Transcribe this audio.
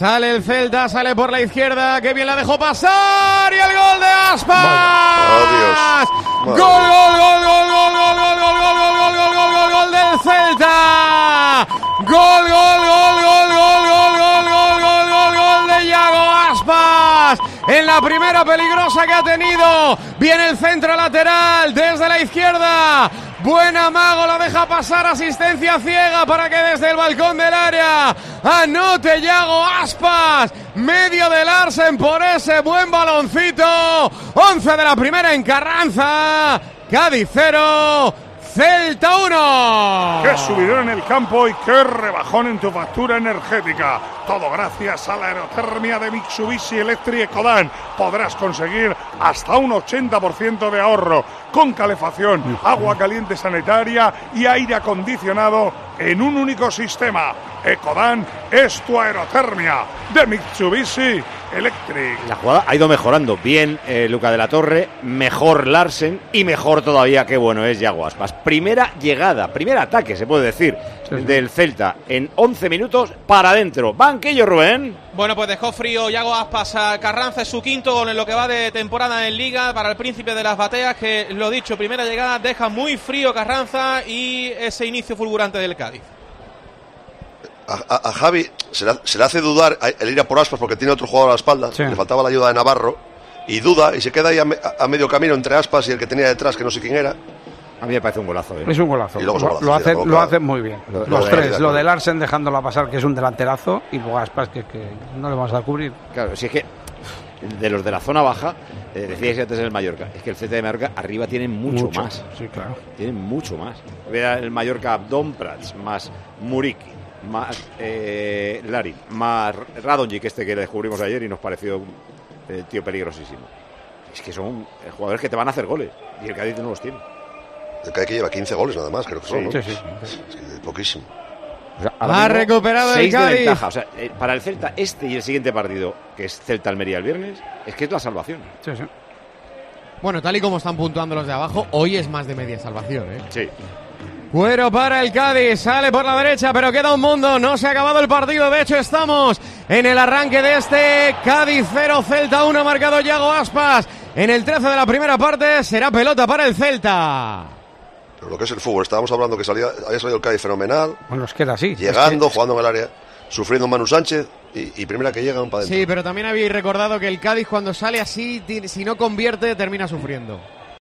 Sale el Celta, sale por la izquierda. Que bien la dejó pasar. Y el gol de Aspas. Gol, gol, gol, gol, gol, gol, gol, gol, gol, gol, gol, gol, gol, gol, gol del Celta. Gol, gol, gol, gol, gol, gol, gol, gol, gol, gol, gol de Yago Aspas. En la primera peligrosa que ha tenido. Viene el centro lateral desde izquierda. Buena mago, la deja pasar, asistencia ciega para que desde el balcón del área anote Yago Aspas, medio de Larsen por ese buen baloncito. 11 de la primera en Carranza, Cádiz 0, Celta 1. Qué subidón en el campo y qué rebajón en tu factura energética. Todo gracias a la aerotermia de Mitsubishi Electric Ecodan. Podrás conseguir hasta un 80% de ahorro con calefacción, agua caliente sanitaria y aire acondicionado en un único sistema. Ecodan es tu aerotermia de Mitsubishi Electric. La jugada ha ido mejorando. Bien eh, Luca de la Torre, mejor Larsen y mejor todavía, qué bueno es Yago Aspas. Primera llegada, primer ataque, se puede decir, del Celta en 11 minutos para adentro. Banquillo, Rubén. Bueno, pues dejó frío Yago Aspas a Carranza, es su quinto gol en lo que va de temporada en Liga para el príncipe de las bateas, que lo dicho, primera llegada deja muy frío Carranza y ese inicio fulgurante del Cádiz. A, a- a Javi se le, se le hace dudar el ir a por Aspas porque tiene otro jugador a la espalda. Le faltaba la ayuda de Navarro. Y duda y se queda ahí a, me- a medio camino entre Aspas y el que tenía detrás, que no sé quién era. A mí me parece un golazo. ¿eh? Es un golazo. Y luego es un Lo, golazo, lo hacen, lo muy bien. Lo- Los lo de- tres. de- Lo del Arsen dejándola pasar, que es un delanterazo, y luego Aspas, que, que no le vamos a cubrir. Claro, si es que de los de la zona baja, eh, decíais antes en el Mallorca, es que el Celta de Mallorca arriba tiene mucho, Mucho, más. sí, claro. Tienen mucho más. Vea el Mallorca Abdón Prats, más Muriki, más eh, Larin, más Radonjic, este que le descubrimos ayer y nos pareció un eh, tío peligrosísimo. Es que son eh, jugadores que te van a hacer goles y el Cádiz no los tiene. El que lleva 15 goles nada más, creo que son. ¿no? Sí, sí, Es que poquísimo. O sea, Ha recuperado el de Cádiz. ventaja. O sea, eh, para el Celta, este y el siguiente partido, que es Celta-Almería el viernes, es que es la salvación. Sí, sí. Bueno, tal y como están puntuando los de abajo, hoy es más de media salvación, ¿eh? Sí. Cuero para el Cádiz, sale por la derecha, pero queda un mundo, no se ha acabado el partido, de hecho estamos en el arranque de este Cádiz 0, Celta 1, marcado Yago Aspas. En el 13 de la primera parte será pelota para el Celta. Pero lo que es el fútbol, estábamos hablando que salía, había salido el Cádiz fenomenal, Bueno, es que era así. llegando, Es que- jugando en el área, sufriendo Manu Sánchez y, y primera que llegan para adentro. Sí, pero también habéis recordado que el Cádiz cuando sale así, si no convierte, termina sufriendo.